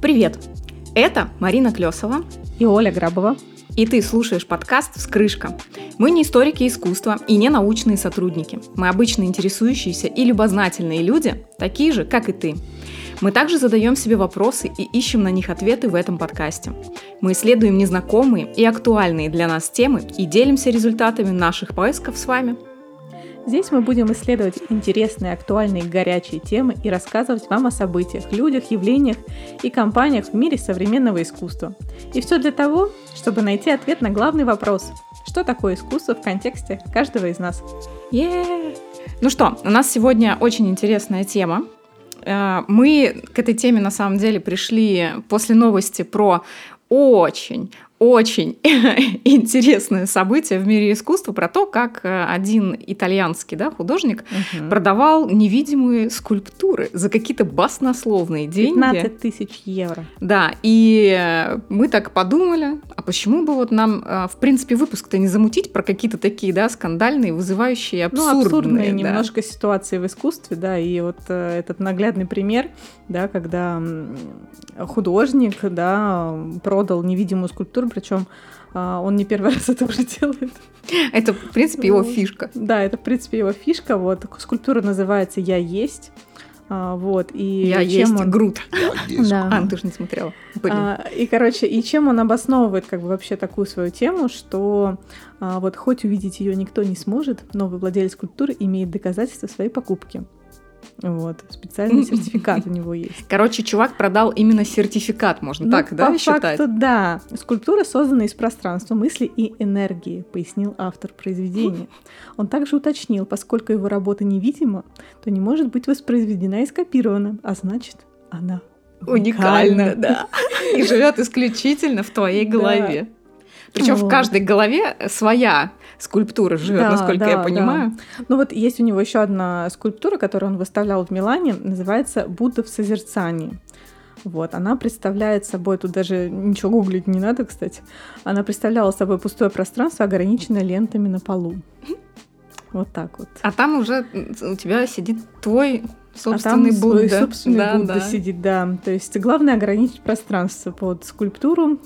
Привет! Это Марина Клесова и Оля Грабова. И ты слушаешь подкаст «Вскрышка». Мы не историки искусства и не научные сотрудники. Мы обычно интересующиеся и любознательные люди, такие же, как и ты. Мы также задаем себе вопросы и ищем на них ответы в этом подкасте. Мы исследуем незнакомые и актуальные для нас темы и делимся результатами наших поисков с вами – Здесь мы будем исследовать интересные, актуальные, горячие темы и рассказывать вам о событиях, людях, явлениях и компаниях в мире современного искусства. И все для того, чтобы найти ответ на главный вопрос – что такое искусство в контексте каждого из нас? Yeah. Ну что, у нас сегодня очень интересная тема. Э, мы к этой теме на самом деле пришли после новости про очень, очень интересное событие в мире искусства про то, как э, один итальянский да, художник угу. продавал невидимые скульптуры за какие-то баснословные деньги. 15 тысяч евро. Да, и э, мы так подумали, а почему бы вот нам, э, в принципе, выпуск-то не замутить про какие-то такие, да, скандальные, вызывающие абсурдные. Ну, абсурдные да. немножко ситуации в искусстве, да, и вот этот наглядный пример, да, когда художник, да, продал невидимую скульптуру причем а, он не первый раз это уже делает. Это, в принципе, его фишка. Да, это, в принципе, его фишка. Вот скульптура называется «Я есть». А, вот, и я чем есть он... Грут. Да. А, ты же не смотрела. А, и, короче, и чем он обосновывает как бы вообще такую свою тему, что а, вот хоть увидеть ее никто не сможет, новый владелец скульптуры имеет доказательства своей покупки. Вот, специальный сертификат у него есть. Короче, чувак продал именно сертификат, можно ну, так, да, по считать? Факту, да. Скульптура создана из пространства, мысли и энергии, пояснил автор произведения. Он также уточнил, поскольку его работа невидима, то не может быть воспроизведена и скопирована, а значит, она уникальна, да. И живет исключительно в твоей голове. Причем вот. в каждой голове своя скульптура живет, да, насколько да, я понимаю. Да. Ну вот есть у него еще одна скульптура, которую он выставлял в Милане, называется Будда в созерцании. Вот, она представляет собой, тут даже ничего гуглить не надо, кстати, она представляла собой пустое пространство, ограниченное лентами на полу. Вот так вот. А там уже у тебя сидит твой собственный а там Будда. Свой собственный да, Будда да. сидит, да. То есть главное ограничить пространство под скульптуру,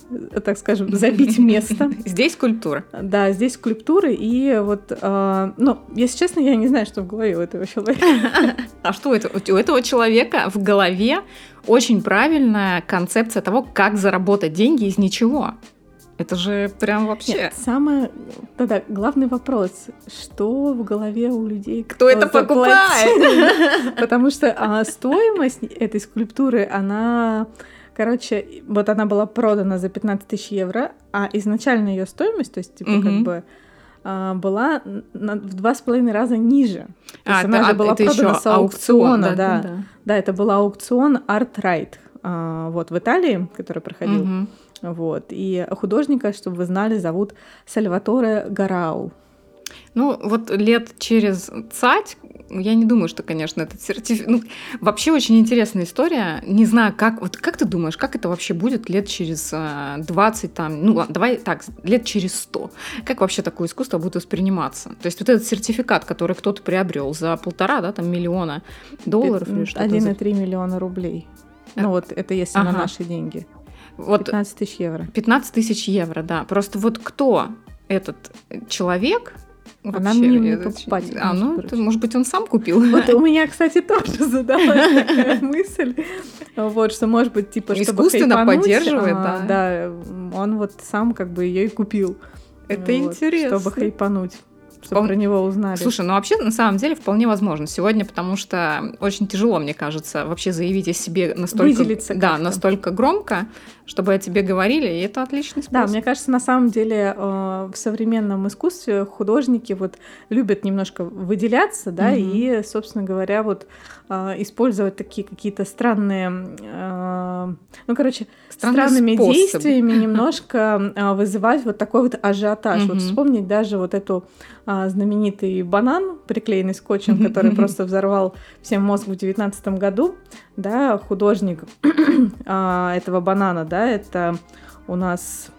так скажем, забить место. Здесь скульптура. Да, здесь скульптуры. И вот, э, ну, если честно, я не знаю, что в голове у этого человека. А что? У этого человека в голове очень правильная концепция того, как заработать деньги из ничего. Это же прям вообще... Нет, самое... Тогда главный вопрос, что в голове у людей... Кто, кто это покупает? Потому что а, стоимость этой скульптуры, она... Короче, вот она была продана за 15 тысяч евро, а изначально ее стоимость, то есть, типа, как бы а, была в два с половиной раза ниже. То а, есть она же была это продана с аукциона, аукцион, да, да. да. Да, это был аукцион Art Right, а, вот в Италии, который проходил. Угу. Вот. И художника, чтобы вы знали, зовут Сальваторе Гарау. Ну, вот лет через цать, я не думаю, что, конечно, этот сертификат... Ну, вообще очень интересная история. Не знаю, как... Вот как ты думаешь, как это вообще будет лет через 20, э, там... Ну, давай так, лет через 100. Как вообще такое искусство будет восприниматься? То есть вот этот сертификат, который кто-то приобрел за полтора, да, там, миллиона долларов или что-то. 1,3 миллиона рублей. Ну, вот это если ага. на наши деньги. Вот 15 тысяч евро. 15 тысяч евро, да. Просто вот кто этот человек, Вообще, Она мне не покупать. А, ну, это, может быть, он сам купил. Вот у меня, кстати, тоже задалась такая мысль. Вот, что, может быть, типа, чтобы Искусственно поддерживает, а, да. Да, он вот сам как бы ее и купил. Это интересно. Чтобы хайпануть чтобы про него узнали. Слушай, ну вообще на самом деле вполне возможно сегодня, потому что очень тяжело, мне кажется, вообще заявить о себе настолько, Выделиться да, настолько громко, чтобы о тебе говорили, и это отличный способ. Да, мне кажется, на самом деле э, в современном искусстве художники вот любят немножко выделяться, да, mm-hmm. и, собственно говоря, вот э, использовать такие какие-то странные, э, ну, короче, Странные странными способы. действиями немножко вызывать вот такой вот ажиотаж. Mm-hmm. Вот вспомнить даже вот эту знаменитый банан, приклеенный скотчем, который просто взорвал всем мозг в девятнадцатом году, да, художник этого банана, да, это у нас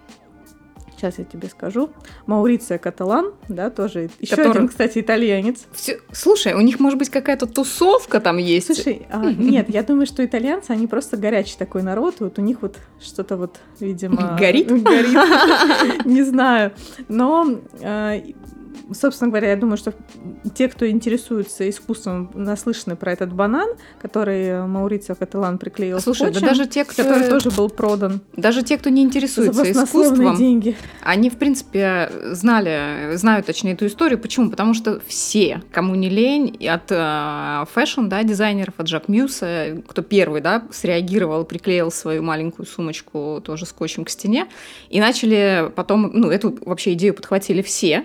Сейчас я тебе скажу. Мауриция Каталан, да, тоже еще Который... один, кстати, итальянец. Все... Слушай, у них может быть какая-то тусовка там есть. Слушай, а, нет, я думаю, что итальянцы, они просто горячий такой народ, вот у них вот что-то вот, видимо... Горит? Горит. Не знаю. Но а, собственно говоря, я думаю, что те, кто интересуется искусством, наслышаны про этот банан, который Маурицио Каталан приклеил Слушай, скотчем, да даже те, кто... который тоже был продан. Даже те, кто не интересуется искусством, деньги. они, в принципе, знали, знают, точнее, эту историю. Почему? Потому что все, кому не лень, от э, фэшн, да, дизайнеров, от Жакмюса, кто первый, да, среагировал, приклеил свою маленькую сумочку тоже скотчем к стене, и начали потом, ну, эту вообще идею подхватили все,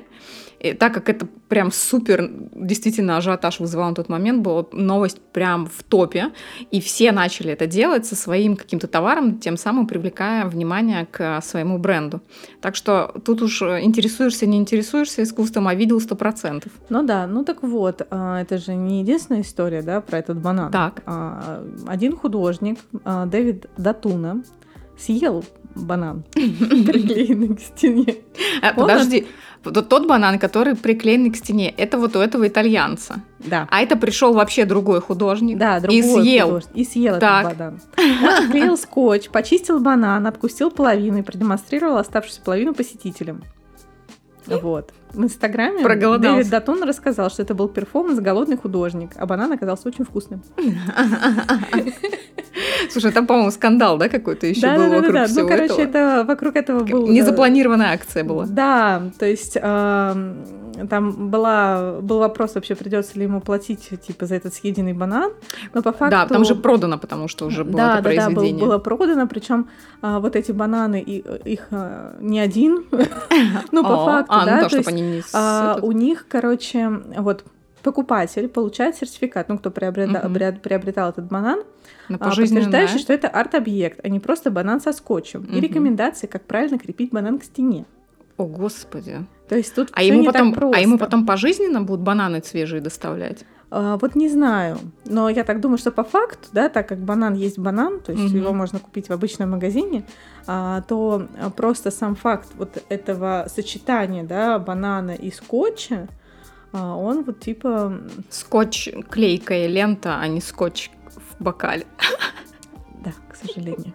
и так как это прям супер, действительно, ажиотаж вызывал на тот момент, была новость прям в топе, и все начали это делать со своим каким-то товаром, тем самым привлекая внимание к своему бренду. Так что тут уж интересуешься, не интересуешься искусством, а видел сто процентов. Ну да, ну так вот, а, это же не единственная история, да, про этот банан. Так. А, один художник, а, Дэвид Датуна, съел банан, приклеенный к стене. Подожди, вот тот банан, который приклеенный к стене, это вот у этого итальянца. Да. А это пришел вообще другой художник. Да, другой и съел. Художник, и съел так. этот банан. Он отклеил скотч, почистил банан, откусил половину и продемонстрировал оставшуюся половину посетителям. Вот. В Инстаграме Дэвид Датон рассказал, что это был перформанс «Голодный художник», а банан оказался очень вкусным. Слушай, там, по-моему, скандал, да, какой-то еще да, был да, вокруг да, всего Ну, короче, это вокруг этого был... Незапланированная акция была. Да, то есть э, там была, был вопрос вообще, придется ли ему платить, типа, за этот съеденный банан, но по факту... Да, там же продано, потому что уже было да, это да, произведение. Да, да, было продано, причем э, вот эти бананы, их э, не один, ну, по факту, а, да, то есть а, у них, короче, вот покупатель получает сертификат, ну, кто приобретал, угу. приобретал этот банан, а, подтверждающий, что это арт-объект, а не просто банан со скотчем. Угу. И рекомендации, как правильно крепить банан к стене. О, господи. То есть тут а ему потом, А ему потом пожизненно будут бананы свежие доставлять? А, вот не знаю, но я так думаю, что по факту, да, так как банан есть банан, то есть угу. его можно купить в обычном магазине, а, то просто сам факт вот этого сочетания, да, банана и скотча, а, он вот типа... Скотч, клейкая лента, а не скотч в бокале. Да, к сожалению.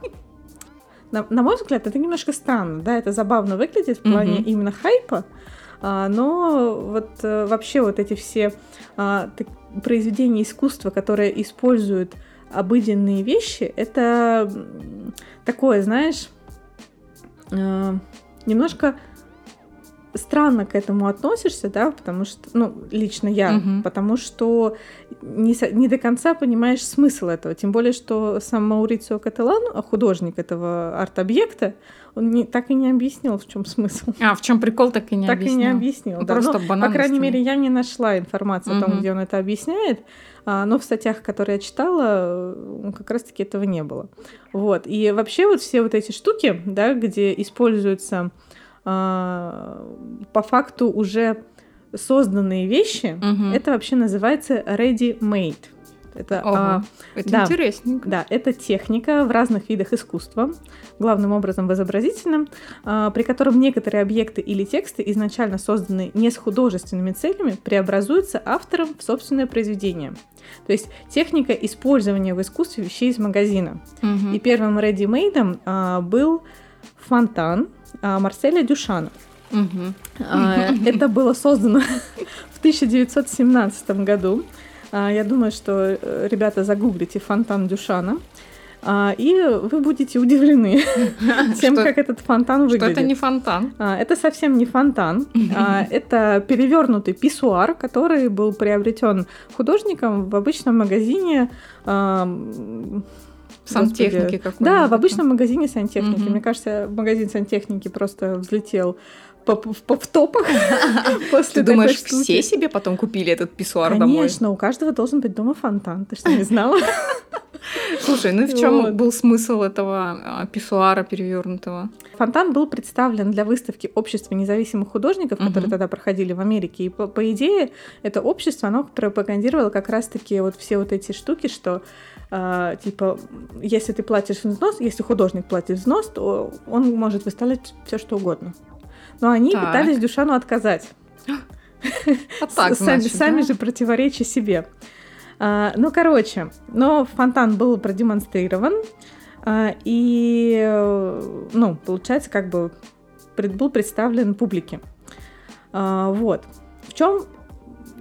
На, на мой взгляд, это немножко странно, да, это забавно выглядит в плане mm-hmm. именно хайпа, но вот а, вообще вот эти все а, произведения искусства, которые используют обыденные вещи, это такое, знаешь, а, немножко странно к этому относишься, да, потому что, ну, лично я, угу. потому что не, не до конца понимаешь смысл этого. Тем более, что сам Маурицио Каталан, художник этого арт-объекта, он не, так и не объяснил, в чем смысл. А, в чем прикол, так и не так объяснил. Так и не объяснил, ну, да. Просто Но, по крайней мере, я не нашла информацию о том, где он это объясняет. А, но в статьях, которые я читала, как раз-таки этого не было. Вот. И вообще вот все вот эти штуки, да, где используются а, по факту уже созданные вещи, угу. это вообще называется ready-made. Это, а, это да, интересненько. Да, это техника в разных видах искусства, главным образом в изобразительном, а, при котором некоторые объекты или тексты, изначально созданные не с художественными целями, преобразуются автором в собственное произведение. То есть техника использования в искусстве вещей из магазина. Угу. И первым ready-made а, был фонтан, а, Марселя Дюшана. Угу. Это было создано в 1917 году. А, я думаю, что э, ребята загуглите фонтан Дюшана. И вы будете удивлены тем, как этот фонтан выглядит. Что это не фонтан? Это совсем не фонтан. Это перевернутый писсуар, который был приобретен художником в обычном магазине Сантехники какой Да, в обычном магазине сантехники. Угу. Мне кажется, магазин сантехники просто взлетел в топах после Ты думаешь, все себе потом купили этот писсуар домой? Конечно, у каждого должен быть дома фонтан. Ты что, не знала? Слушай, ну в чем вот. был смысл этого а, писсуара перевернутого? Фонтан был представлен для выставки Общества независимых художников, угу. которые тогда проходили в Америке. И по, по идее, это общество, оно пропагандировало как раз-таки вот все вот эти штуки, что э, типа, если ты платишь взнос, если художник платит взнос, то он может выставлять все что угодно. Но они так. пытались Дюшану отказать. А так, сами, значит, сами да? же противоречия себе. А, ну, короче, но фонтан был продемонстрирован, а, и, э, ну, получается, как бы был представлен публике. А, вот. В чем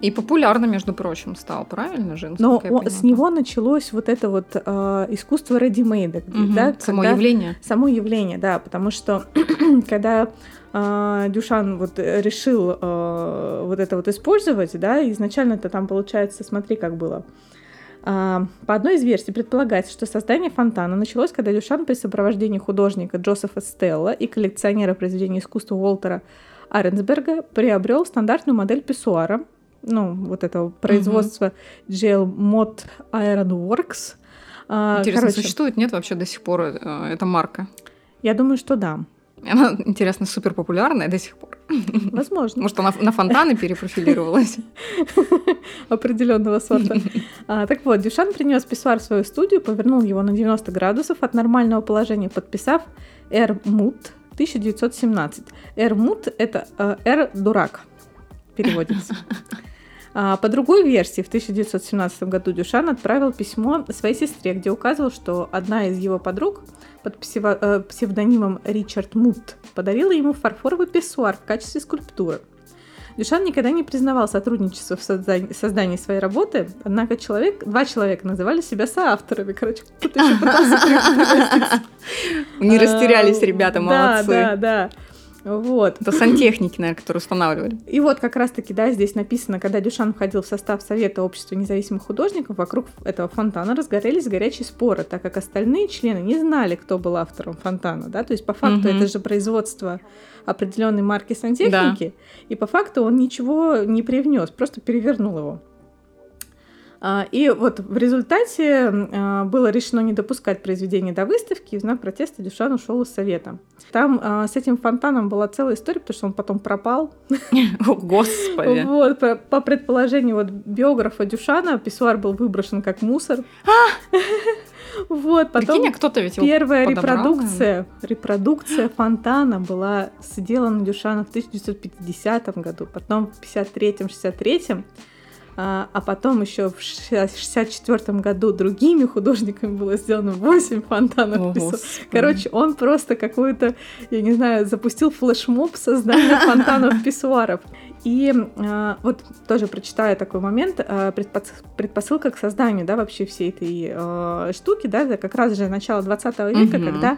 и популярно, между прочим, стал, правильно же? Но он, с него началось вот это вот э, искусство редимейда, угу, да? Само когда, явление. Само явление, да, потому что когда э, Дюшан вот решил э, вот это вот использовать, да, изначально это там получается, смотри, как было. По одной из версий предполагается, что создание фонтана началось, когда Дюшан при сопровождении художника Джозефа Стелла и коллекционера произведений искусства Уолтера Аренсберга приобрел стандартную модель писсуара, ну, вот этого производства. GL Mod Iron Works. А, интересно, Короче, существует, нет вообще до сих пор э, эта марка? Я думаю, что да. Она, интересно, супер популярная до сих пор. Возможно. Может, она на фонтаны перепрофилировалась? Определенного сорта. А, так вот, Дюшан принес писсуар в свою студию, повернул его на 90 градусов от нормального положения, подписав «Р. Мут» 1917. «Р. Мут» — это э, «Р. Дурак» переводится. А, по другой версии, в 1917 году Дюшан отправил письмо своей сестре, где указывал, что одна из его подруг под э, псевдонимом Ричард Мут подарила ему фарфоровый писсуар в качестве скульптуры. Дюшан никогда не признавал сотрудничество в создании, создании своей работы, однако человек, два человека называли себя соавторами. Короче, кто-то еще пытался Не растерялись ребята, молодцы. Да, да, да. Вот. Это сантехники, наверное, которые устанавливали. И вот как раз-таки, да, здесь написано, когда Дюшан входил в состав Совета общества независимых художников, вокруг этого фонтана разгорелись горячие споры, так как остальные члены не знали, кто был автором фонтана, да, то есть по факту угу. это же производство определенной марки сантехники, да. и по факту он ничего не привнес, просто перевернул его. А, и вот в результате а, было решено не допускать произведение до выставки, и в знак протеста Дюшан ушел из совета. Там а, с этим фонтаном была целая история, потому что он потом пропал. О, Господи! Вот, по предположению вот биографа Дюшана, писсуар был выброшен как мусор. Вот, потом Прикинь, кто-то ведь первая репродукция, репродукция фонтана была сделана Дюшана в 1950 году, потом в 53-м, 63-м а, а потом еще в 64 году другими художниками было сделано 8 фонтанов. О, Короче, он просто какой-то, я не знаю, запустил флешмоб создания фонтанов писсуаров. И э, вот тоже прочитаю такой момент, э, предпосылка к созданию, да, вообще всей этой э, штуки, да, это как раз же начало 20 века, угу. когда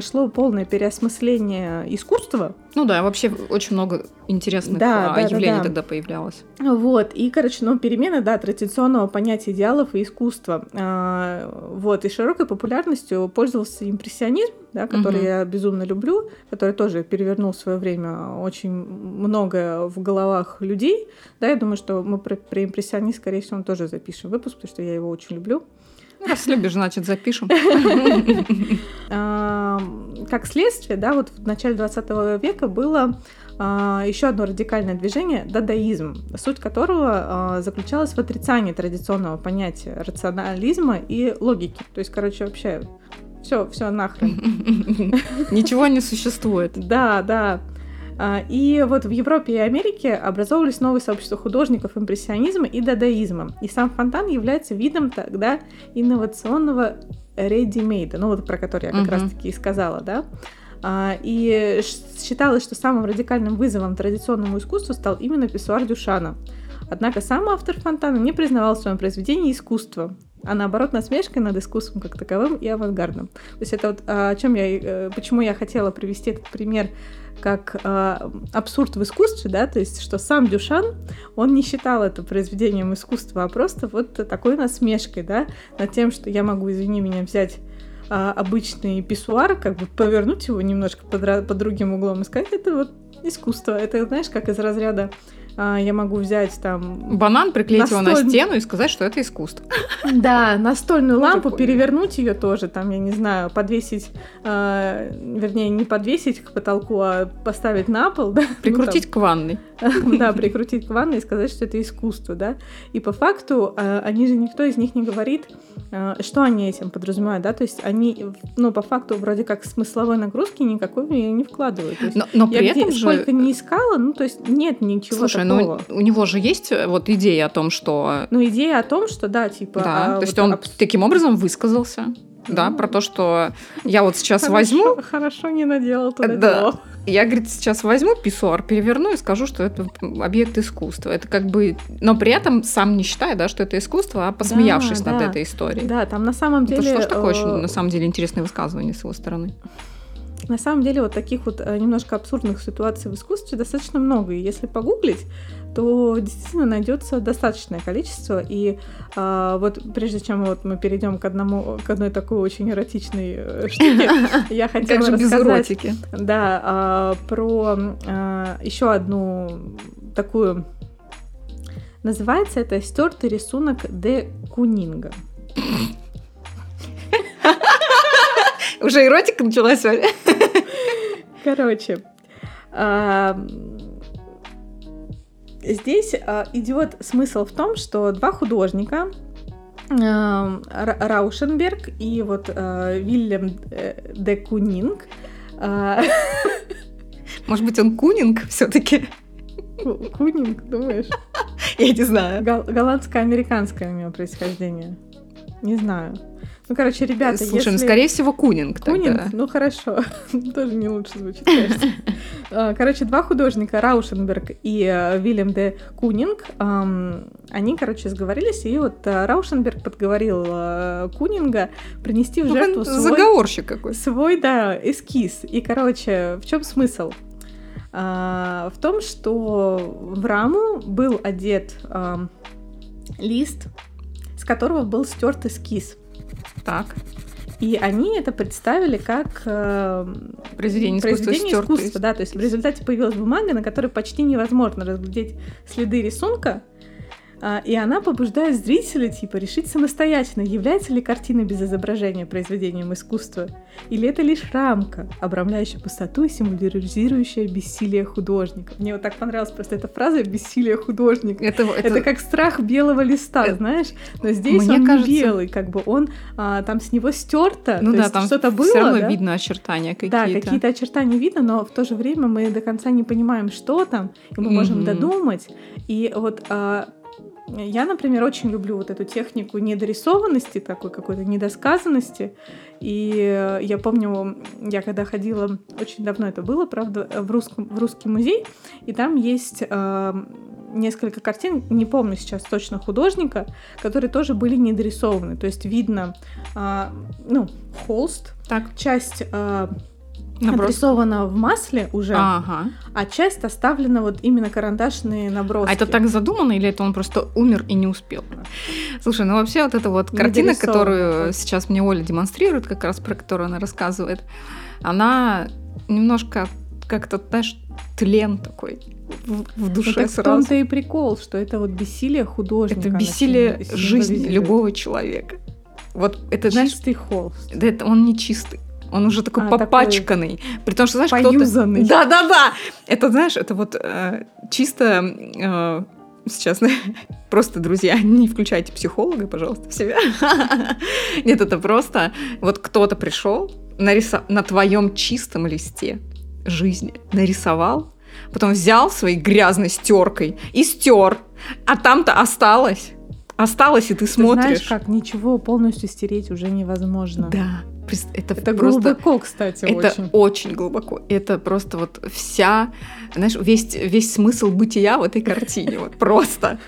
шло полное переосмысление искусства. Ну да, вообще очень много интересных да, а, да, явлений да, да. тогда появлялось. Вот, и, короче, ну, перемены, да, традиционного понятия идеалов и искусства. А, вот, и широкой популярностью пользовался импрессионизм, да, который угу. я безумно люблю, который тоже перевернул в свое время очень многое в головах людей. Да, я думаю, что мы про, про импрессионизм, скорее всего, тоже запишем выпуск, потому что я его очень люблю. Раз любишь, значит, запишем. Как следствие, да, вот в начале 20 века было а, еще одно радикальное движение – дадаизм, суть которого а, заключалась в отрицании традиционного понятия рационализма и логики. То есть, короче, вообще все, все нахрен. Ничего не существует. Да, да. А, и вот в Европе и Америке образовывались новые сообщества художников импрессионизма и дадаизма. И сам фонтан является видом тогда инновационного ready-made, ну вот про который я как uh-huh. раз-таки и сказала, да. А, и считалось, что самым радикальным вызовом традиционному искусству стал именно писсуар Дюшана. Однако сам автор фонтана не признавал в своем произведении искусство, а наоборот насмешкой над искусством как таковым и авангардным. То есть это вот а, о чем я, э, почему я хотела привести этот пример как э, абсурд в искусстве, да, то есть что сам Дюшан, он не считал это произведением искусства, а просто вот такой насмешкой, да, над тем, что я могу, извини меня, взять э, обычный писсуар, как бы повернуть его немножко под, под другим углом и сказать, это вот искусство, это, знаешь, как из разряда я могу взять там... Банан, приклеить настоль... его на стену и сказать, что это искусство. Да, настольную лампу, перевернуть ее тоже, там, я не знаю, подвесить, э, вернее, не подвесить к потолку, а поставить на пол. Прикрутить ну, там, к ванной. да, прикрутить к ванной и сказать, что это искусство, да. И по факту э, они же никто из них не говорит, э, что они этим подразумевают, да. То есть они, ну, по факту вроде как смысловой нагрузки никакой не вкладывают. Есть, но, но при я этом где, же... сколько не искала, ну, то есть нет ничего Слушай, такого. ну у него же есть вот идея о том, что... Ну, идея о том, что, да, типа... Да, а, то есть вот он абс- таким образом высказался. Да, про то, что я вот сейчас Хорошо- возьму, Хорошо не наделал туда Да. дело. я, говорит, сейчас возьму писсуар, переверну и скажу, что это объект искусства. Это как бы... Но при этом сам не считая, да, что это искусство, а посмеявшись Да, над да. этой историей. Да, там на самом Это деле... что ж такое э, очень, на самом деле, интересное высказывание с его стороны. На самом деле вот таких вот э, немножко абсурдных ситуаций в искусстве достаточно много. И если погуглить, то действительно найдется достаточное количество. И а, вот прежде чем вот мы перейдем к одному, к одной такой очень эротичной э, штуке, я хотела Как же без эротики? да, а, про еще одну такую Называется это стертый рисунок де Кунинга. Уже эротика началась? Короче, а, здесь а, идет смысл в том, что два художника Ра- Раушенберг и вот а, Вильям э, де Кунинг Может быть, он Кунинг все-таки? Ку- Кунинг, думаешь? Я не знаю. Гол- Голландско-американское у него происхождение. Не знаю. Ну, короче, ребята, Слушай, ну, если... скорее всего, Кунинг Кунинг? тогда. Ну хорошо, тоже не лучше звучит, кажется. А, Короче, два художника, Раушенберг и э, Вильям де Кунинг, они, короче, сговорились, и вот э, Раушенберг подговорил э, Кунинга принести в Ну, жертву свой, Заговорщик какой. свой, да, эскиз. И, короче, в чем смысл? А, В том, что в раму был одет лист, с которого был стерт эскиз. Так. И они это представили как э, Произведение искусства произведение искусства, да, то есть в результате появилась бумага, на которой почти невозможно разглядеть следы рисунка, и она побуждает зрителя, типа, решить самостоятельно, является ли картина без изображения произведением искусства, или это лишь рамка, обрамляющая пустоту и символизирующая бессилие художника. Мне вот так понравилась просто эта фраза «бессилие художника». Это, Это, как страх белого листа, Это- знаешь? Но здесь Мне он кажется- не белый, как бы он а, там с него стерто, Ну то да, есть там что-то было, все равно да? видно очертания какие-то. Да, какие-то очертания видно, но в то же время мы до конца не понимаем, что там, и мы можем Мгм. додумать. И вот а, я, например, очень люблю вот эту технику недорисованности, такой какой-то недосказанности. И э, я помню, я когда ходила, очень давно это было, правда, в, русском, в русский музей, и там есть а, несколько картин, не помню сейчас точно художника, которые тоже были недорисованы. То есть видно, а, ну, холст, Так, часть а, наброс. отрисована в масле уже, Ага. а часть оставлена вот именно карандашные наброски. А это так задумано или это он просто умер и не успел? Слушай, ну вообще вот эта вот картина, которую да. сейчас мне Оля демонстрирует, как раз про которую она рассказывает, она немножко как-то, знаешь, тлен такой в, в Ну, душе так в сразу. том-то и прикол, что это вот бессилие художника. Это бессилие жизни любого человека. Вот это, знаешь, Чистый холст. да это он не чистый. Он уже такой А, такой попачканный. При том, что, знаешь, кто-то... Да-да-да! Это, знаешь, это вот э, чисто... э, сейчас, просто, друзья, не включайте психолога, пожалуйста, в себя. Нет, это просто... Вот кто-то пришел на твоем чистом листе жизни, нарисовал, потом взял своей грязной стеркой и стер, а там-то осталось. Осталось, и ты Ты смотришь. знаешь, как ничего полностью стереть уже невозможно. Да, это, Это просто... глубоко, кстати, Это очень. очень. глубоко. Это просто вот вся, знаешь, весь, весь смысл бытия в этой картине. Вот просто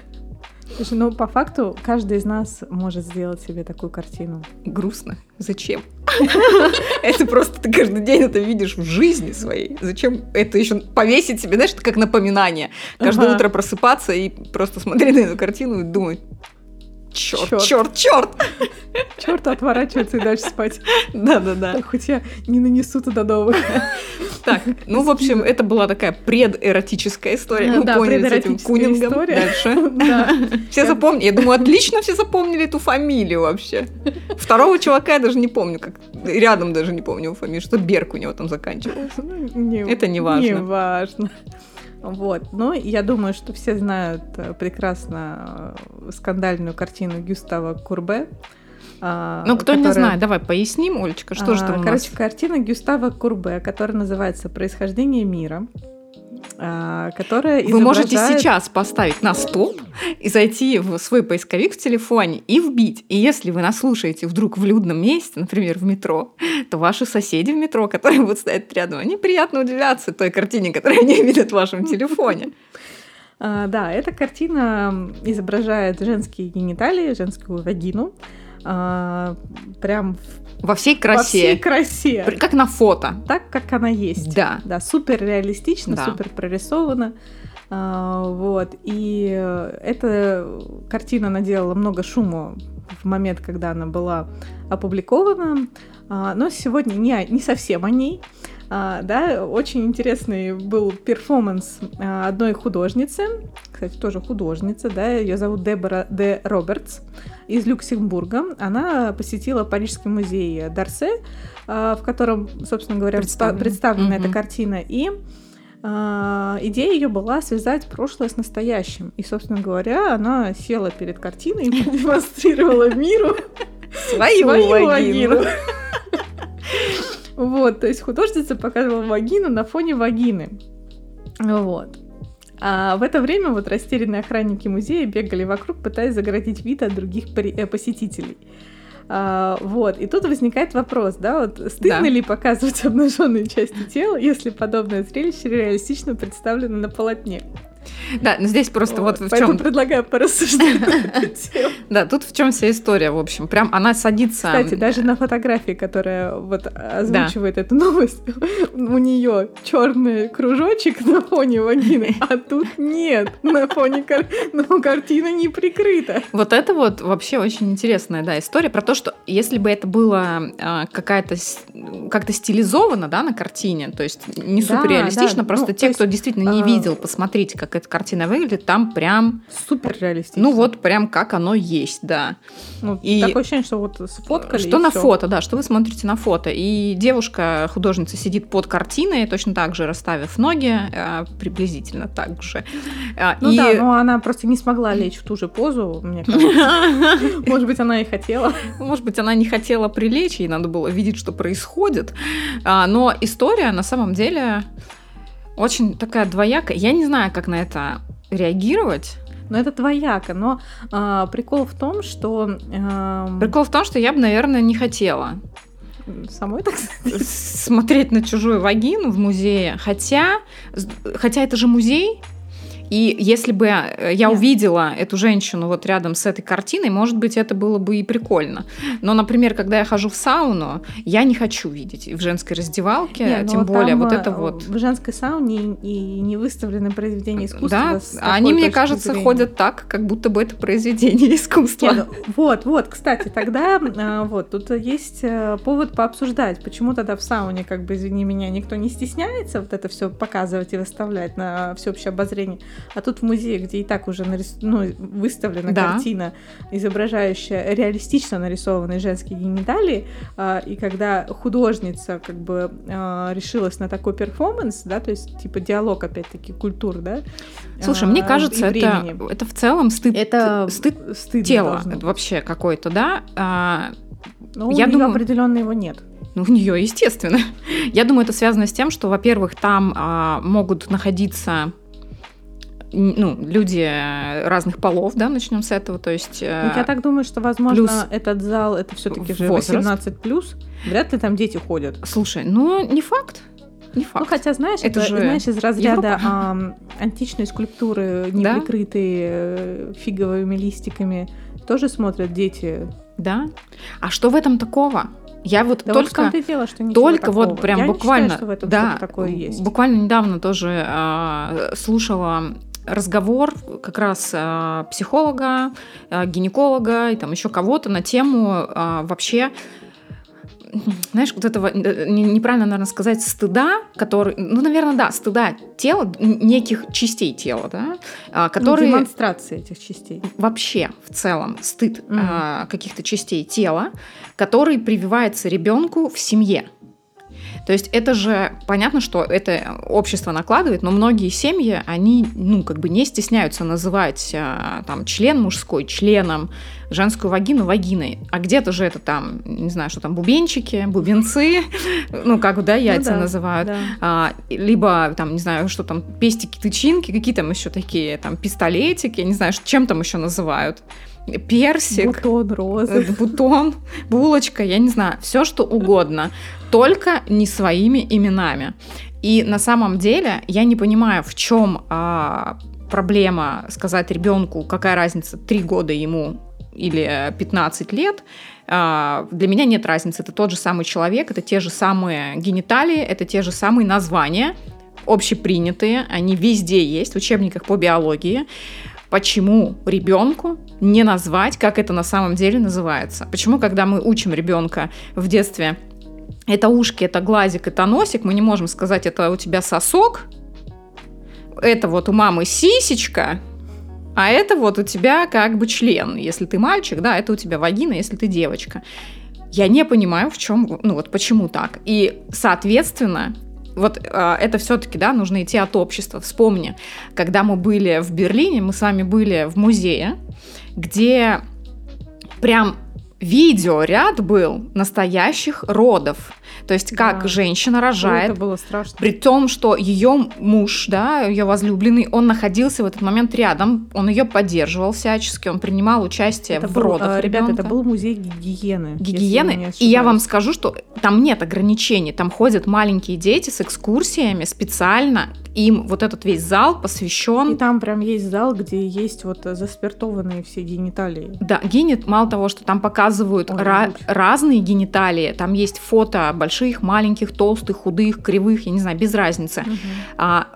Слушай, ну, по факту, каждый из нас может сделать себе такую картину. грустно. Зачем? Это просто ты каждый день это видишь в жизни своей. Зачем это еще повесить себе, знаешь, это как напоминание. Каждое утро просыпаться и просто смотреть на эту картину и думать, черт, Чёрт. черт, черт. Черт, отворачиваться и дальше спать. Да-да-да. Хоть я не нанесу туда новых. Так, ну, в общем, это была такая предэротическая история. Ну Мы поняли с этим кунингом. Дальше. Да. Все запомнили. Я думаю, отлично все запомнили эту фамилию вообще. Второго чувака я даже не помню, как рядом даже не помню его фамилию, что Берг у него там заканчивался. Ну, Это не важно. Не важно. Вот. Но я думаю, что все знают э, прекрасно э, скандальную картину Гюстава Курбе. А, ну, кто которая... не знает, давай поясним, Олечка, что а, же там Короче, картина Гюстава Курбе, которая называется «Происхождение мира». А, которая Вы можете сейчас поставить на стоп и зайти в свой поисковик в телефоне и вбить. И если вы нас слушаете вдруг в людном месте, например, в метро, то ваши соседи в метро, которые будут стоять рядом, они приятно удивятся той картине, которую они видят в вашем телефоне. А, да, эта картина изображает женские гениталии, женскую вагину. А, прям во всей красе. Во всей красе. Как на фото. Так, как она есть. Да. Да, супер реалистично, да. супер прорисовано. А, вот. И эта картина наделала много шума в момент, когда она была опубликована. А, но сегодня не, не совсем о ней. А, да, очень интересный был перформанс а, одной художницы, кстати, тоже художница, да, ее зовут Дебора Де Робертс из Люксембурга. Она посетила Парижский музей Дарсе, а, в котором, собственно говоря, представлена, представлена угу. эта картина, и идея ее была связать прошлое с настоящим. И, собственно говоря, она села перед картиной и продемонстрировала миру свою вагину. Вот, то есть художница показывала вагину на фоне вагины. Вот. А в это время вот растерянные охранники музея бегали вокруг, пытаясь загородить вид от других э, посетителей. А, вот, и тут возникает вопрос, да, вот стыдно да. ли показывать обнаженные части тела, если подобное зрелище реалистично представлено на полотне? Да, но здесь просто вот, вот в чем. предлагаю порассуждать Да, тут в чем вся история, в общем. Прям она садится. Кстати, даже на фотографии, которая вот озвучивает эту новость, у нее черный кружочек на фоне вагины, а тут нет. На фоне ну, картина не прикрыта. Вот это вот вообще очень интересная, да, история про то, что если бы это было а, какая-то как-то стилизовано, да, на картине, то есть не супер реалистично, просто ну, те, кто действительно не а, видел, посмотрите, как эта картина выглядит, там прям... Супер реалистично. Ну вот прям как оно есть, да. Ну, и такое ощущение, что вот сфоткали Что на всё. фото, да, что вы смотрите на фото. И девушка, художница, сидит под картиной, точно так же расставив ноги, э, приблизительно так же. Э, ну и... да, но она просто не смогла лечь в ту же позу, мне кажется. Может быть, она и хотела. Может быть, она не хотела прилечь, ей надо было видеть, что происходит. А, но история на самом деле очень такая двоякая. Я не знаю, как на это реагировать. Но это двояко. Но э, прикол в том, что... Э, прикол в том, что я бы, наверное, не хотела. Самой так Смотреть на чужую вагину в музее. Хотя, хотя это же музей, и если бы э, я увидела эту женщину вот рядом с этой картиной, может быть, это было бы и прикольно. Но, например, когда я хожу в сауну, я не хочу видеть в женской раздевалке, не, тем более вот это э, вот. В женской сауне и не выставлены произведения искусства. Да, они, мне кажется, зрения. ходят так, как будто бы это произведение искусства. Нет, ну, вот, вот, кстати, тогда э, вот тут есть повод пообсуждать, почему тогда в сауне, как бы, извини меня, никто не стесняется вот это все показывать и выставлять на всеобщее обозрение, а тут в музее, где и так уже нарис... ну, выставлена да. картина, изображающая реалистично нарисованные женские гениталии, а, и когда художница как бы а, решилась на такой перформанс, да, то есть типа диалог опять-таки культур, да. Слушай, мне а, кажется, это, это в целом стыд, это стыд тела вообще какой-то, да. А, ну, я думаю, определенно его нет. Ну, у нее, естественно. Я думаю, это связано с тем, что, во-первых, там а, могут находиться ну, люди разных полов, да, начнем с этого, то есть... Ну, я так думаю, что, возможно, плюс этот зал, это все таки же 18+, плюс. вряд ли там дети ходят. Слушай, ну, не факт. Не факт. Ну, хотя, знаешь, это, это же знаешь, из разряда а, античной скульптуры, неприкрытые да? Э, фиговыми листиками, тоже смотрят дети. Да? А что в этом такого? Я вот да только, вот дело, что только такого. вот прям Я буквально, не считаю, что в этом да, такое есть. буквально недавно тоже э, слушала разговор как раз э, психолога, э, гинеколога и там еще кого-то на тему э, вообще знаешь, вот этого неправильно, наверное, сказать стыда, который, ну, наверное, да, стыда тела, неких частей тела, да, ну, которые... Ну, демонстрации этих частей. Вообще, в целом, стыд mm-hmm. а, каких-то частей тела, который прививается ребенку в семье. То есть это же понятно, что это общество накладывает, но многие семьи, они, ну, как бы не стесняются называть а, там член мужской членом, женскую вагину вагиной. А где-то же это там, не знаю, что там, бубенчики, бубенцы, ну, как, да, яйца ну, да, называют. Да. А, либо там, не знаю, что там, пестики, тычинки, какие там еще такие, там, пистолетики, не знаю, чем там еще называют персик, бутон розы, э, бутон, булочка, я не знаю, все что угодно, только не своими именами. И на самом деле я не понимаю, в чем а, проблема сказать ребенку, какая разница, три года ему или 15 лет, а, для меня нет разницы. Это тот же самый человек, это те же самые гениталии, это те же самые названия, общепринятые, они везде есть в учебниках по биологии. Почему ребенку не назвать, как это на самом деле называется? Почему, когда мы учим ребенка в детстве, это ушки, это глазик, это носик, мы не можем сказать, это у тебя сосок, это вот у мамы сисечка, а это вот у тебя как бы член. Если ты мальчик, да, это у тебя вагина, если ты девочка. Я не понимаю, в чем, ну вот почему так. И, соответственно, вот э, это все-таки, да, нужно идти от общества. Вспомни, когда мы были в Берлине, мы с вами были в музее, где прям видеоряд был настоящих родов. То есть как да. женщина рожает. Это было страшно. При том, что ее муж, да, ее возлюбленный, он находился в этот момент рядом, он ее поддерживал всячески, он принимал участие это в был, родах. А, ребята, это был музей гигиены. Гигиены. И я вам скажу, что там нет ограничений. Там ходят маленькие дети с экскурсиями специально. Им вот этот весь зал посвящен. И там прям есть зал, где есть вот заспиртованные все гениталии. Да, генит, мало того, что там показывают Ой, ra- разные гениталии, там есть фото больших, маленьких, толстых, худых, кривых, я не знаю, без разницы. Угу. А,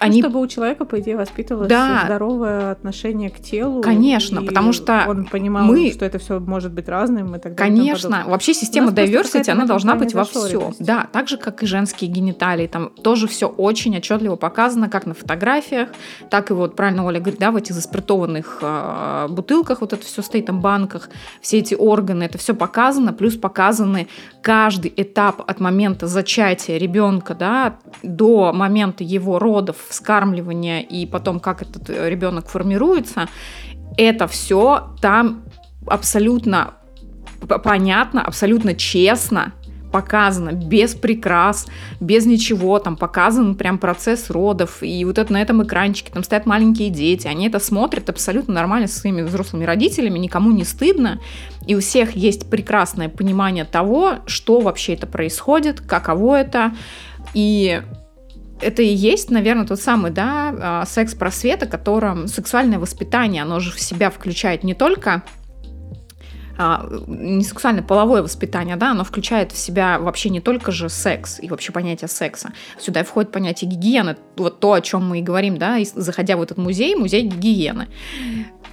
ну, они... чтобы у человека, по идее, воспитывалось да. здоровое отношение к телу. Конечно, потому что он понимал, мы... что это все может быть разным и так далее. Конечно, вообще система diversity, она должна быть во всем. Да, так же, как и женские гениталии. Там тоже все очень отчетливо показано, как на фотографиях, так и вот, правильно Оля говорит, да, в этих заспиртованных э, бутылках, вот это все стоит, там, банках, все эти органы, это все показано, плюс показаны каждый этап от момента зачатия ребенка, да, до момента его родов, вскармливания и потом, как этот э, ребенок формируется, это все там абсолютно понятно, абсолютно честно показано, без прикрас, без ничего, там показан прям процесс родов, и вот это на этом экранчике, там стоят маленькие дети, они это смотрят абсолютно нормально со своими взрослыми родителями, никому не стыдно, и у всех есть прекрасное понимание того, что вообще это происходит, каково это, и это и есть, наверное, тот самый, да, а, секс-просвет, о котором сексуальное воспитание, оно же в себя включает не только не сексуальное, половое воспитание, да, оно включает в себя вообще не только же секс и вообще понятие секса. Сюда входит понятие гигиены, вот то, о чем мы и говорим, да, и заходя в этот музей, музей гигиены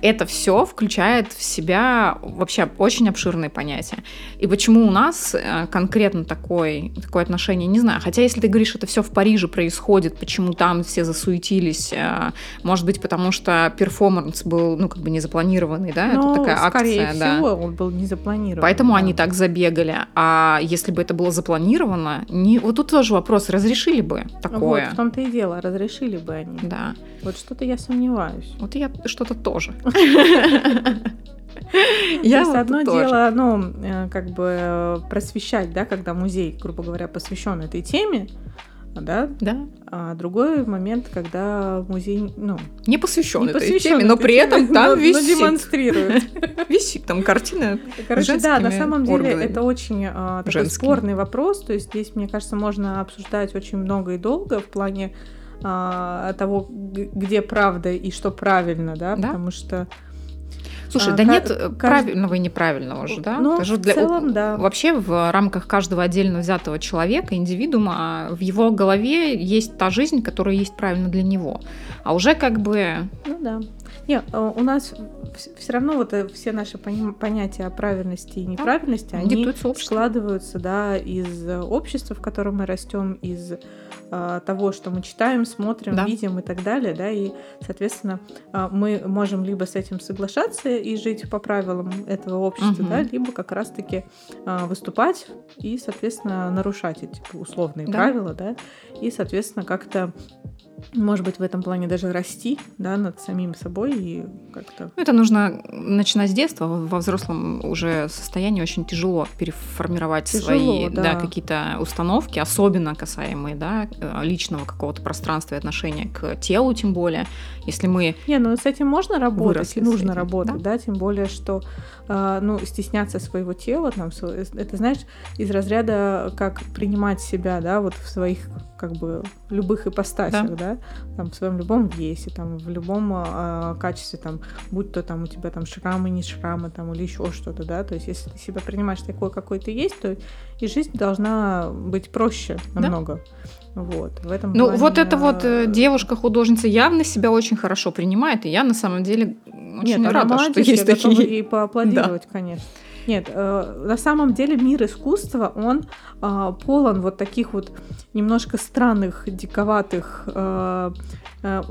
это все включает в себя вообще очень обширные понятия. И почему у нас э, конкретно такой, такое отношение, не знаю. Хотя если ты говоришь, это все в Париже происходит, почему там все засуетились, э, может быть, потому что перформанс был, ну, как бы не запланированный, да, ну, это такая скорее акция, всего, да. Он был не запланирован. Поэтому да. они так забегали. А если бы это было запланировано, не... вот тут тоже вопрос, разрешили бы такое? Вот, в том-то и дело, разрешили бы они. Да. Вот что-то я сомневаюсь. Вот я что-то тоже. Я вот одно дело, ну, э, как бы просвещать, да, когда музей, грубо говоря, посвящен этой теме, да? Да. А другой момент, когда музей, ну... Не посвящен этой посвящен теме, но при этом там висит. демонстрирует. Висит там картина Короче, да, на самом деле это очень а, такой спорный вопрос, то есть здесь, мне кажется, можно обсуждать очень много и долго в плане а, того, где правда и что правильно, да, да? потому что Слушай, а, да нет кажд... правильного и неправильного же, да? Ну, в для... целом, да. Вообще в рамках каждого отдельно взятого человека, индивидуума, а, в его голове есть та жизнь, которая есть правильно для него. А уже как бы... Ну да. Не, э, у нас все равно вот э, все наши понятия о правильности и неправильности, они складываются, да, из общества, в котором мы растем, из а, того, что мы читаем, смотрим, да. видим и так далее, да, и, соответственно, а, мы можем либо с этим соглашаться и жить по правилам этого общества, угу. да, либо как раз-таки а, выступать и, соответственно, нарушать эти условные да. правила, да, и, соответственно, как-то может быть, в этом плане даже расти да, над самим собой и как-то... Это нужно начинать с детства. Во взрослом уже состоянии очень тяжело переформировать тяжело, свои да. Да, какие-то установки, особенно касаемые да, э, личного какого-то пространства и отношения к телу, тем более. Если мы... Не, ну с этим можно работать, и нужно работать, да? да, тем более, что э, ну, стесняться своего тела, там, это, знаешь, из разряда, как принимать себя, да, вот в своих как бы любых ипостасях, да, да там в своем любом весе, там в любом э, качестве, там, будь то там у тебя там шрамы, не шрамы, там, или еще что-то, да, то есть если ты себя принимаешь такой, какой ты есть, то и жизнь должна быть проще намного. Да? Вот, в этом ну, плане... вот эта вот э, девушка-художница явно себя очень хорошо принимает, и я на самом деле очень Нет, рада, что есть такие. И поаплодировать, да. конечно. Нет, э, на самом деле мир искусства, он э, полон вот таких вот немножко странных, диковатых э, э,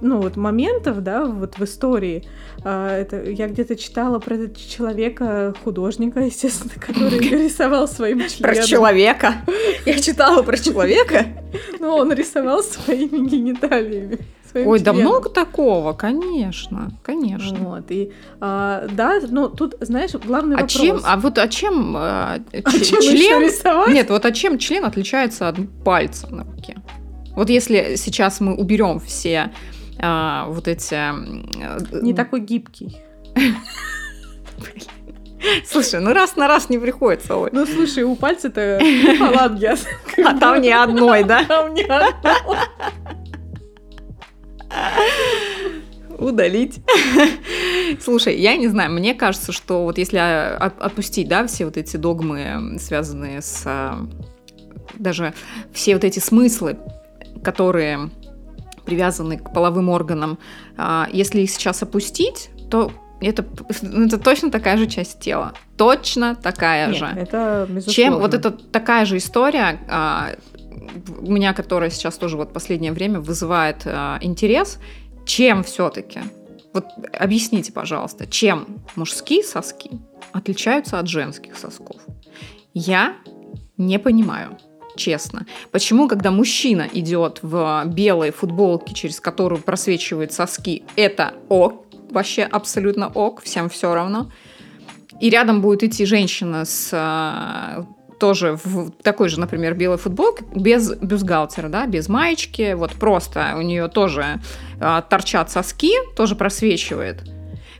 ну, вот моментов, да, вот в истории. Э, это, я где-то читала про человека, художника, естественно, который рисовал своим членом. Про человека? Я читала про человека? Ну, он рисовал своими гениталиями своим Ой, членом. да много такого, конечно, конечно. Вот, и, а, да, ну, тут, знаешь, главный а вопрос. Чем, а вот а чем, а, а чем член... Нет, вот а чем член отличается от пальца на руке? Вот если сейчас мы уберем все а, вот эти... Э, Не такой гибкий. Слушай, ну раз на раз не приходится, Оль. Ну, слушай, у пальца-то фаланги. А там ни одной, да? Там ни одной. Удалить. Слушай, я не знаю, мне кажется, что вот если отпустить, да, все вот эти догмы, связанные с а, даже все вот эти смыслы, которые привязаны к половым органам, а, если их сейчас опустить, то это, это точно такая же часть тела. Точно такая Нет, же. Это Чем вот это такая же история, а, у меня, которая сейчас тоже вот последнее время вызывает э, интерес, чем все-таки? Вот объясните, пожалуйста, чем мужские соски отличаются от женских сосков? Я не понимаю честно. Почему, когда мужчина идет в белой футболке, через которую просвечивают соски, это ок, вообще абсолютно ок, всем все равно. И рядом будет идти женщина с э, тоже в такой же, например, белой футболке, без бюстгальтера, да, без маечки, вот просто у нее тоже э, торчат соски, тоже просвечивает.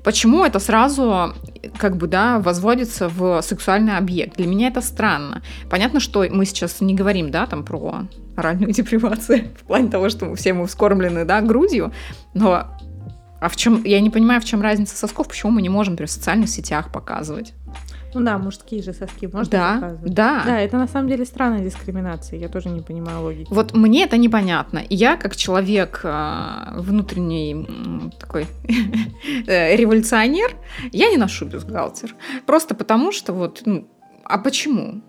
Почему это сразу как бы, да, возводится в сексуальный объект? Для меня это странно. Понятно, что мы сейчас не говорим, да, там про оральную депривацию, в плане того, что все мы вскормлены, да, грудью, но а в чем, я не понимаю, в чем разница сосков, почему мы не можем, например, в социальных сетях показывать? Ну да, мужские же соски можно да, показывать. Да, да. это на самом деле странная дискриминация, я тоже не понимаю логики. Вот мне это непонятно. Я как человек э, внутренний такой э, революционер, я не ношу бюстгальтер. Просто потому что вот, ну, а почему?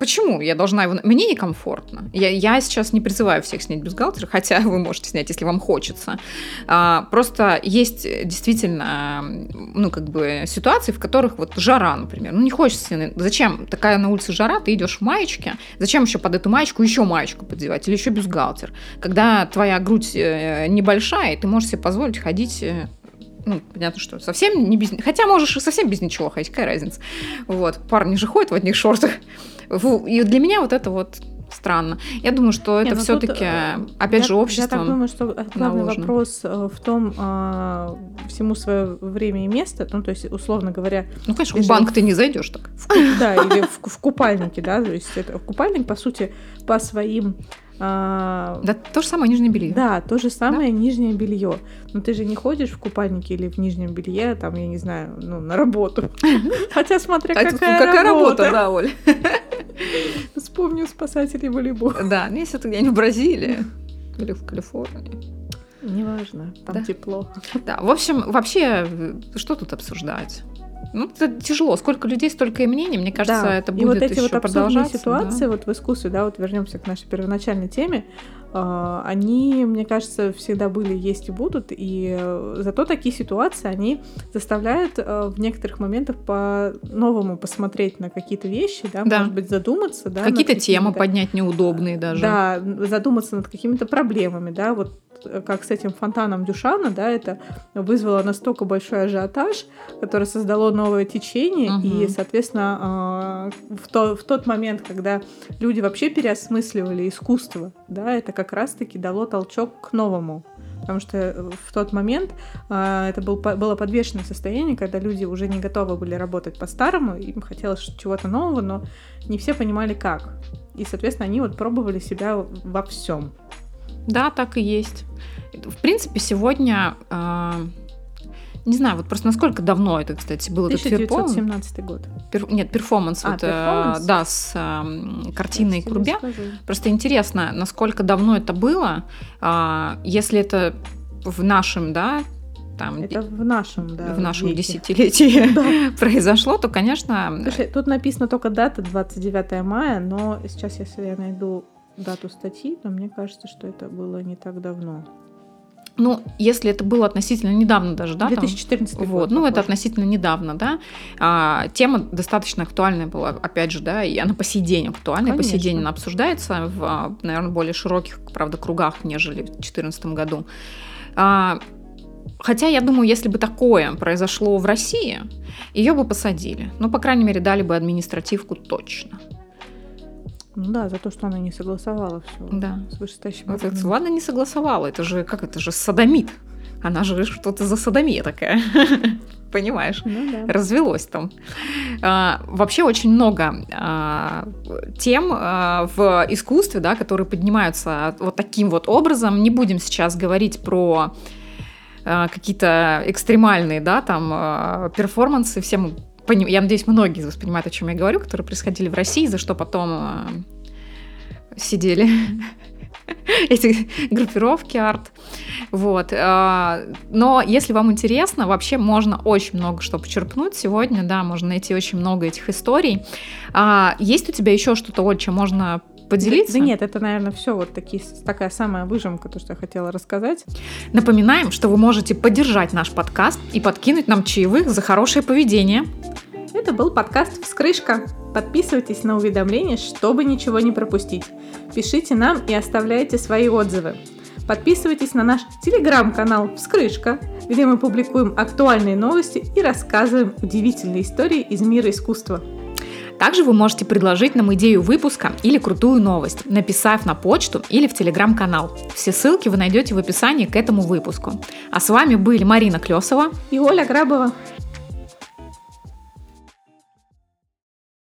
Почему я должна его... Мне некомфортно. Я, я сейчас не призываю всех снять бюстгальтер, хотя вы можете снять, если вам хочется. А, просто есть действительно, ну, как бы ситуации, в которых вот жара, например. Ну, не хочется... Зачем такая на улице жара, ты идешь в маечке, зачем еще под эту маечку еще маечку подевать или еще бюстгальтер? Когда твоя грудь э, небольшая, ты можешь себе позволить ходить э, ну, понятно, что совсем не без... Хотя можешь и совсем без ничего ходить, какая разница. Вот, парни же ходят в одних шортах. И для меня вот это вот странно. Я думаю, что это ну все-таки, э, опять я, же, общество. Я так думаю, что главный наложено. вопрос э, в том, а, всему свое время и место, ну, то есть, условно говоря... Ну, конечно, в банк ты не зайдешь так. В, да, или в, в купальнике, да, то есть это купальник, по сути, по своим а, да, то же самое нижнее белье. Да, то же самое да? нижнее белье. Но ты же не ходишь в купальнике или в нижнем белье, там, я не знаю, ну, на работу. Хотя смотря какая, какая работа. да, Оль. Вспомню спасателей волейбола. Да, ну если это где-нибудь в Бразилии или в Калифорнии. Неважно, там Да. тепло. Да, в общем, вообще, э, что тут обсуждать? Ну, это тяжело. Сколько людей, столько и мнений. Мне кажется, Да. это и будет вот эти еще вот абсурдные продолжаться. ситуации да. вот в искусстве, да, вот вернемся к нашей первоначальной теме, э, они, мне кажется, всегда были, есть и будут, и э, зато такие ситуации, они заставляют э, в некоторых моментах по-новому посмотреть на какие-то вещи, да, Да. может быть, задуматься, да, Какие-то темы поднять неудобные даже. Да, задуматься над какими-то проблемами, да, вот как с этим фонтаном Дюшана, да, это вызвало настолько большой ажиотаж, которое создало новое течение, Мгм. и, соответственно, э, в, то- в тот момент, когда люди вообще переосмысливали искусство, да, это как раз-таки дало толчок к новому. Потому что э, в тот момент э, это был, было подвешенное состояние, когда люди уже не готовы были работать по-старому, им хотелось чего-то нового, но не все понимали как. И, соответственно, они вот пробовали себя во всем. Да, так и есть. В принципе, сегодня... э, не знаю, вот просто насколько давно это, кстати, был этот перформанс. 1917 год. Пер- нет, перформанс, А, вот, э, перформанс? да, с э, картиной Курбе. Просто интересно, насколько давно это было, а, если это в нашем, да, там, Это в нашем, да, в нашем веке. десятилетии произошло, то, конечно, Слушай, тут написано только дата 29 мая, но сейчас, если я найду дату статьи, то мне кажется, что это было не так давно. ну, если это было относительно недавно даже, да, там, 2014 год. Вот, ну это относительно недавно, да. А, тема достаточно актуальная была, опять же, да, и она по сей день актуальна, по сей день она обсуждается в, наверное, более широких, правда, кругах, нежели в 2014 году. А, хотя я думаю, если бы такое произошло в России, ее бы посадили. Ну, по крайней мере, дали бы административку точно. Ну да, за то, что она не согласовала все Да. с вышестоящим Вот это, ладно, не согласовала, это же, как это же, садомит. Она же что-то за садомия такая. Понимаешь? Ну да. развелось там. А, вообще очень много а, тем а, в искусстве, да, которые поднимаются вот таким вот образом. Не будем сейчас говорить про а, какие-то экстремальные, да, там а, перформансы. Все мы поним- я надеюсь, многие воспринимают, о чем я говорю, которые происходили в России, за что потом а, сидели эти группировки арт. Вот. а, Но если вам интересно, вообще можно очень много что почерпнуть сегодня, да, можно найти очень много этих историй. А, Есть у тебя еще что-то, Оль, чем можно поделиться? Да, да нет, это, наверное, все вот такие, такая самая выжимка, то, что я хотела рассказать. Напоминаем, что вы можете поддержать наш подкаст и подкинуть нам чаевых за хорошее поведение. Это был подкаст «Вскрышка». Подписывайтесь на уведомления, чтобы ничего не пропустить. Пишите нам и оставляйте свои отзывы. Подписывайтесь на наш телеграм-канал «Вскрышка», где мы публикуем актуальные новости и рассказываем удивительные истории из мира искусства. Также вы можете предложить нам идею выпуска или крутую новость, написав на почту или в телеграм-канал. Все ссылки вы найдете в описании к этому выпуску. А с вами были Марина Клесова И Оля Грабова.